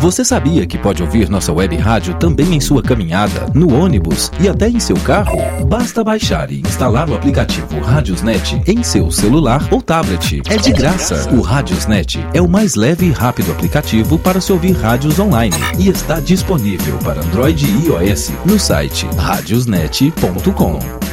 Você sabia que pode ouvir nossa web rádio também em sua caminhada, no ônibus e até em seu carro? Basta baixar e instalar o aplicativo Radiosnet em seu celular ou tablet. É de graça. O Radiosnet é o mais leve e rápido aplicativo para se ouvir rádios online e está disponível para Android e iOS no site radiosnet.com.